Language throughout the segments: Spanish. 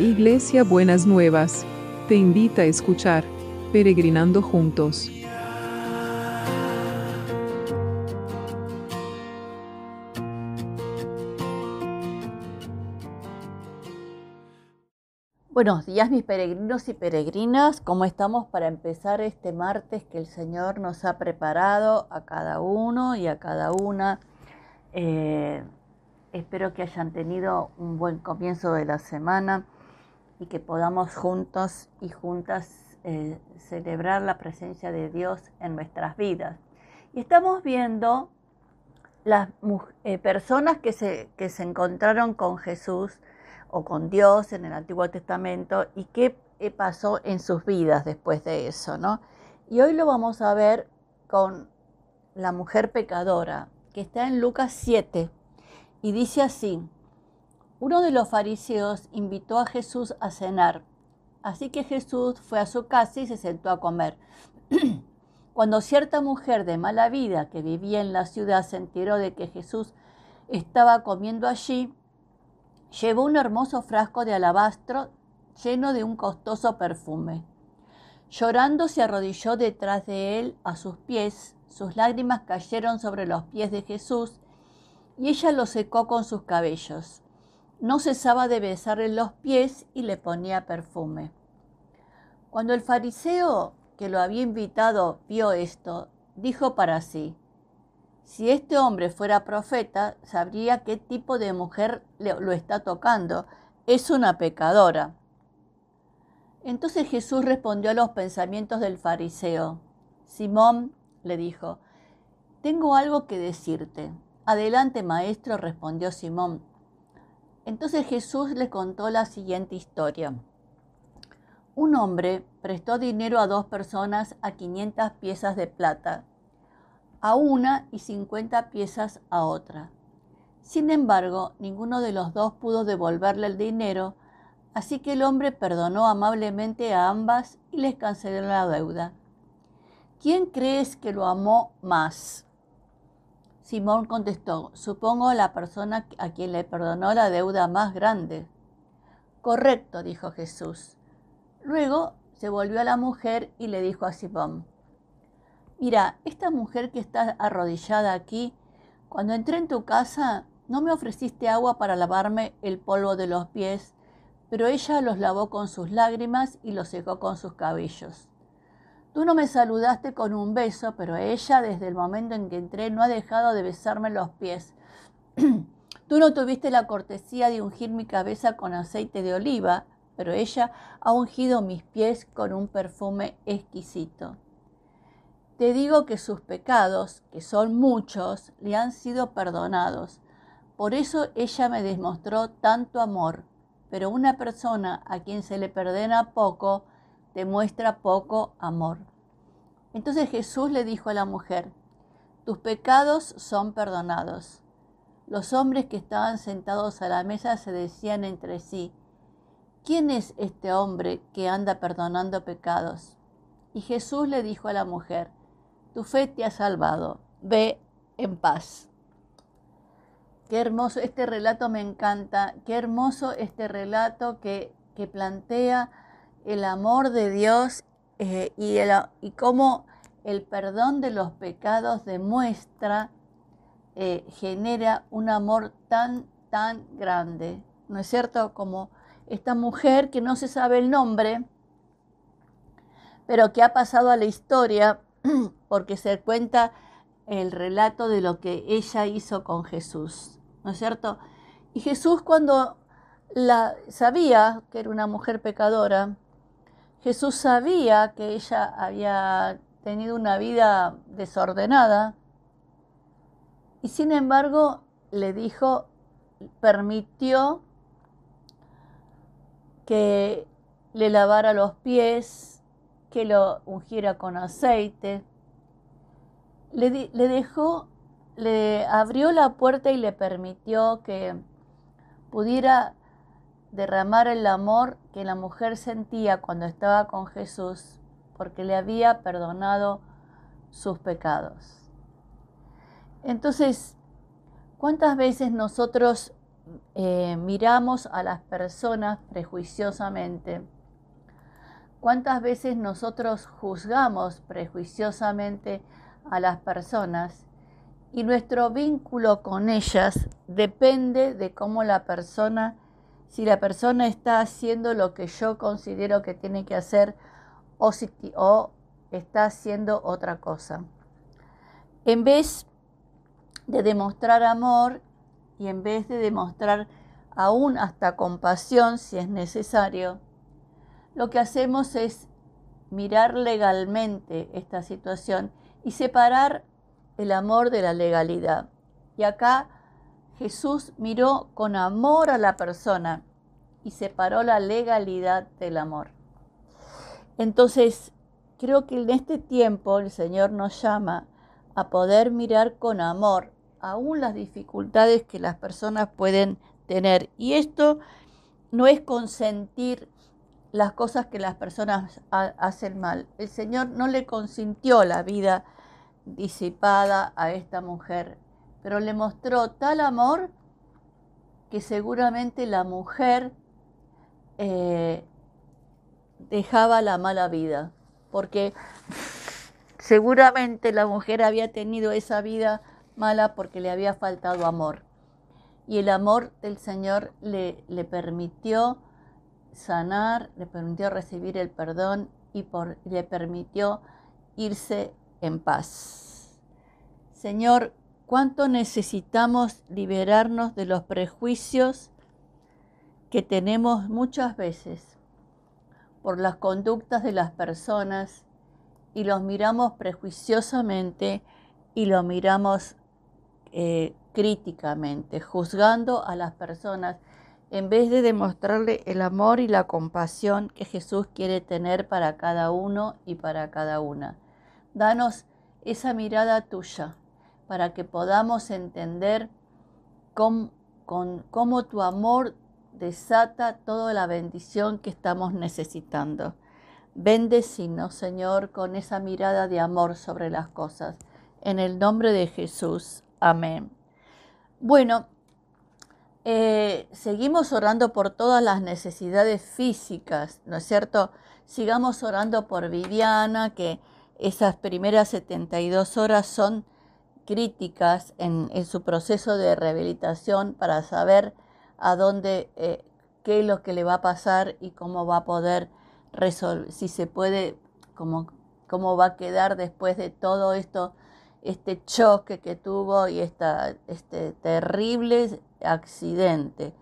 Iglesia Buenas Nuevas, te invita a escuchar Peregrinando Juntos. Buenos días mis peregrinos y peregrinas, ¿cómo estamos para empezar este martes que el Señor nos ha preparado a cada uno y a cada una? Eh, espero que hayan tenido un buen comienzo de la semana y que podamos juntos y juntas eh, celebrar la presencia de Dios en nuestras vidas. Y estamos viendo las eh, personas que se, que se encontraron con Jesús o con Dios en el Antiguo Testamento y qué pasó en sus vidas después de eso, ¿no? Y hoy lo vamos a ver con la mujer pecadora, que está en Lucas 7, y dice así, uno de los fariseos invitó a Jesús a cenar, así que Jesús fue a su casa y se sentó a comer. Cuando cierta mujer de mala vida que vivía en la ciudad se enteró de que Jesús estaba comiendo allí, llevó un hermoso frasco de alabastro lleno de un costoso perfume. Llorando se arrodilló detrás de él a sus pies, sus lágrimas cayeron sobre los pies de Jesús y ella lo secó con sus cabellos no cesaba de besarle los pies y le ponía perfume. Cuando el fariseo que lo había invitado vio esto, dijo para sí, si este hombre fuera profeta, sabría qué tipo de mujer lo está tocando. Es una pecadora. Entonces Jesús respondió a los pensamientos del fariseo. Simón le dijo, tengo algo que decirte. Adelante, maestro, respondió Simón. Entonces Jesús le contó la siguiente historia. Un hombre prestó dinero a dos personas a 500 piezas de plata, a una y 50 piezas a otra. Sin embargo, ninguno de los dos pudo devolverle el dinero, así que el hombre perdonó amablemente a ambas y les canceló la deuda. ¿Quién crees que lo amó más? Simón contestó, supongo la persona a quien le perdonó la deuda más grande. Correcto, dijo Jesús. Luego se volvió a la mujer y le dijo a Simón, mira, esta mujer que está arrodillada aquí, cuando entré en tu casa, no me ofreciste agua para lavarme el polvo de los pies, pero ella los lavó con sus lágrimas y los secó con sus cabellos. Tú no me saludaste con un beso, pero ella desde el momento en que entré no ha dejado de besarme los pies. Tú no tuviste la cortesía de ungir mi cabeza con aceite de oliva, pero ella ha ungido mis pies con un perfume exquisito. Te digo que sus pecados, que son muchos, le han sido perdonados. Por eso ella me demostró tanto amor. Pero una persona a quien se le perdona poco, demuestra poco amor. Entonces Jesús le dijo a la mujer, tus pecados son perdonados. Los hombres que estaban sentados a la mesa se decían entre sí, ¿quién es este hombre que anda perdonando pecados? Y Jesús le dijo a la mujer, tu fe te ha salvado, ve en paz. Qué hermoso, este relato me encanta, qué hermoso este relato que, que plantea el amor de Dios eh, y, el, y cómo el perdón de los pecados demuestra, eh, genera un amor tan, tan grande. ¿No es cierto? Como esta mujer que no se sabe el nombre, pero que ha pasado a la historia porque se cuenta el relato de lo que ella hizo con Jesús. ¿No es cierto? Y Jesús cuando la sabía que era una mujer pecadora, Jesús sabía que ella había tenido una vida desordenada y sin embargo le dijo, permitió que le lavara los pies, que lo ungiera con aceite. Le, le, dejó, le abrió la puerta y le permitió que pudiera derramar el amor que la mujer sentía cuando estaba con Jesús porque le había perdonado sus pecados. Entonces, ¿cuántas veces nosotros eh, miramos a las personas prejuiciosamente? ¿Cuántas veces nosotros juzgamos prejuiciosamente a las personas y nuestro vínculo con ellas depende de cómo la persona, si la persona está haciendo lo que yo considero que tiene que hacer o, si, o está haciendo otra cosa. En vez de demostrar amor y en vez de demostrar aún hasta compasión si es necesario, lo que hacemos es mirar legalmente esta situación y separar el amor de la legalidad. Y acá Jesús miró con amor a la persona y separó la legalidad del amor. Entonces, creo que en este tiempo el Señor nos llama a poder mirar con amor aún las dificultades que las personas pueden tener. Y esto no es consentir las cosas que las personas hacen mal. El Señor no le consintió la vida disipada a esta mujer, pero le mostró tal amor que seguramente la mujer eh, dejaba la mala vida, porque seguramente la mujer había tenido esa vida mala porque le había faltado amor. Y el amor del Señor le, le permitió sanar, le permitió recibir el perdón y por, le permitió irse en paz. Señor, ¿cuánto necesitamos liberarnos de los prejuicios que tenemos muchas veces por las conductas de las personas y los miramos prejuiciosamente y lo miramos eh, críticamente, juzgando a las personas en vez de demostrarle el amor y la compasión que Jesús quiere tener para cada uno y para cada una. Danos esa mirada tuya para que podamos entender cómo, cómo tu amor desata toda la bendición que estamos necesitando. Bendecinos, Señor, con esa mirada de amor sobre las cosas. En el nombre de Jesús. Amén. Bueno, eh, seguimos orando por todas las necesidades físicas, ¿no es cierto? Sigamos orando por Viviana, que esas primeras 72 horas son críticas en, su proceso de rehabilitación para saber a dónde, eh, qué es lo que le va a pasar y cómo va a poder resolver, si se puede, cómo, cómo va a quedar después de todo esto, este choque que tuvo y esta, este terrible accidente.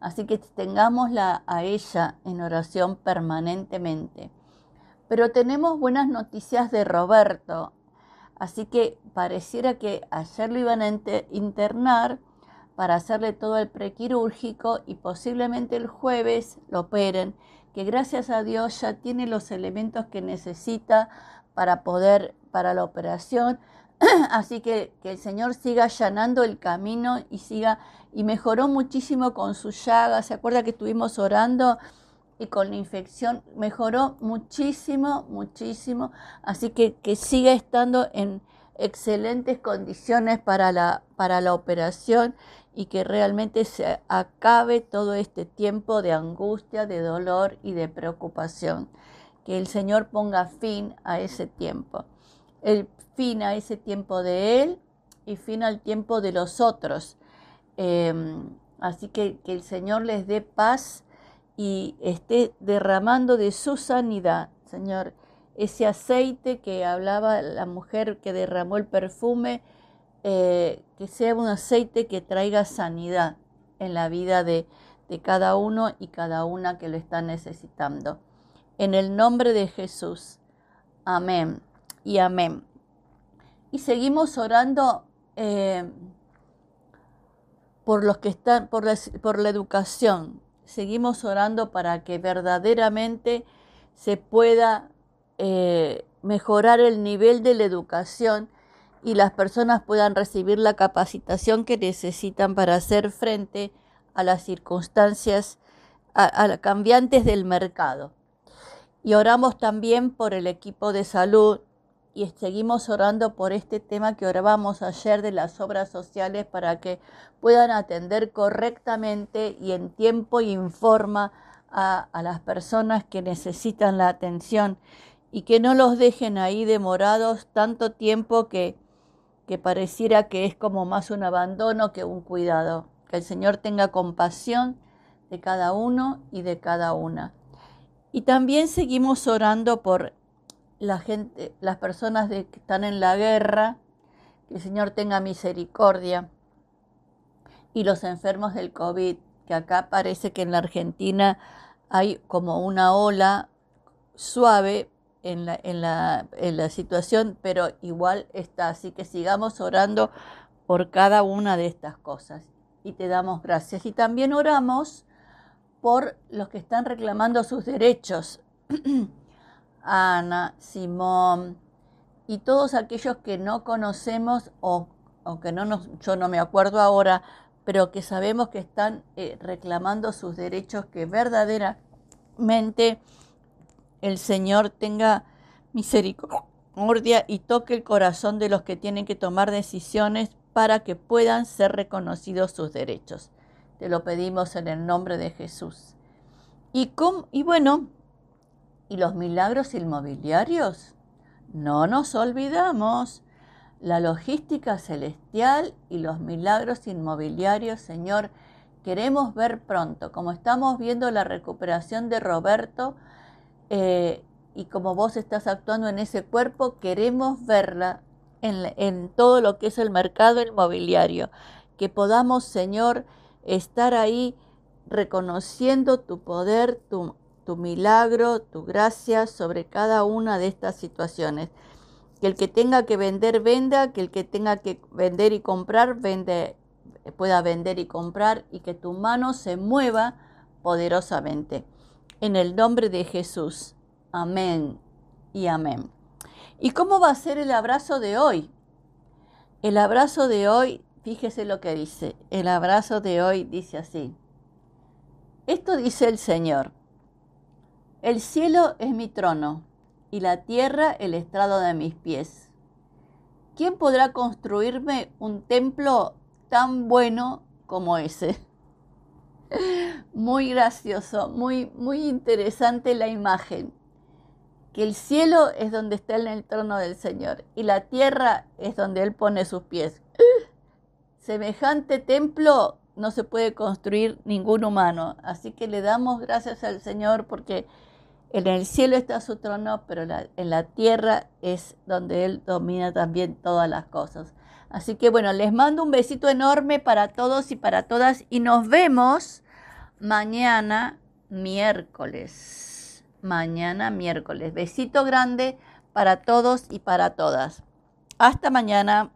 Así que tengámosla a ella en oración permanentemente. Pero tenemos buenas noticias de Roberto. Así que pareciera que ayer lo iban a internar para hacerle todo el prequirúrgico y posiblemente el jueves lo operen, que gracias a Dios ya tiene los elementos que necesita para poder, para la operación. Así que que el Señor siga allanando el camino y siga y mejoró muchísimo con su llaga. ¿Se acuerda que estuvimos orando? Y con la infección mejoró muchísimo, muchísimo. Así que que siga estando en excelentes condiciones para la, para la operación y que realmente se acabe todo este tiempo de angustia, de dolor y de preocupación. Que el Señor ponga fin a ese tiempo. El fin a ese tiempo de Él y fin al tiempo de los otros Em, así que que el Señor les dé paz y esté derramando de su sanidad, Señor. Ese aceite que hablaba la mujer que derramó el perfume, eh, que sea un aceite que traiga sanidad en la vida de, de cada uno y cada una que lo está necesitando. En el nombre de Jesús. Amén y amén. Y seguimos orando. Eh, por los que están, por la, por la educación. Seguimos orando para que verdaderamente se pueda eh, mejorar el nivel de la educación y las personas puedan recibir la capacitación que necesitan para hacer frente a las circunstancias a, cambiantes del mercado. Y oramos también por el equipo de salud y seguimos orando por este tema que orábamos ayer de las obras sociales para que puedan atender correctamente y en tiempo y en forma a, a las personas que necesitan la atención y que no los dejen ahí demorados tanto tiempo que, que pareciera que es como más un abandono que un cuidado. Que el Señor tenga compasión de cada uno y de cada una. Y también seguimos orando por la gente, las personas que están en la guerra, que el Señor tenga misericordia. Y los enfermos del COVID, que acá parece que en la Argentina hay como una ola suave, en la, en, la, en la situación, pero igual está. Así que sigamos orando por cada una de estas cosas y te damos gracias. Y también oramos por los que están reclamando sus derechos. Ana, Simón y todos aquellos que no conocemos o aunque no yo no me acuerdo ahora, pero que sabemos que están eh, reclamando sus derechos que verdaderamente el Señor tenga misericordia y toque el corazón de los que tienen que tomar decisiones para que puedan ser reconocidos sus derechos. Te lo pedimos en el nombre de Jesús. Y, y bueno, ¿y los milagros inmobiliarios? No nos olvidamos. La logística celestial y los milagros inmobiliarios, Señor, queremos ver pronto, como estamos viendo la recuperación de Roberto, eh, y como vos estás actuando en ese cuerpo, queremos verla en, todo lo que es el mercado inmobiliario. Que podamos, Señor, estar ahí reconociendo tu poder, tu, tu milagro, tu gracia sobre cada una de estas situaciones. Que el que tenga que vender, venda, que el que tenga que vender y comprar, vende, pueda vender y comprar y que tu mano se mueva poderosamente en el nombre de Jesús. Amén y amén. ¿Y cómo va a ser el abrazo de hoy? El abrazo de hoy, fíjese lo que dice. El abrazo de hoy dice así. Esto dice el Señor. El cielo es mi trono y la tierra el estrado de mis pies. ¿Quién podrá construirme un templo tan bueno como ese? Muy gracioso, muy, muy interesante la imagen. Que el cielo es donde está el trono del Señor y la tierra es donde Él pone sus pies. Semejante templo no se puede construir ningún humano. Así que le damos gracias al Señor porque en el cielo está su trono, pero en la tierra es donde Él domina también todas las cosas. Así que bueno, les mando un besito enorme para todos y para todas y nos vemos mañana miércoles. Mañana miércoles. Besito grande para todos y para todas. Hasta mañana.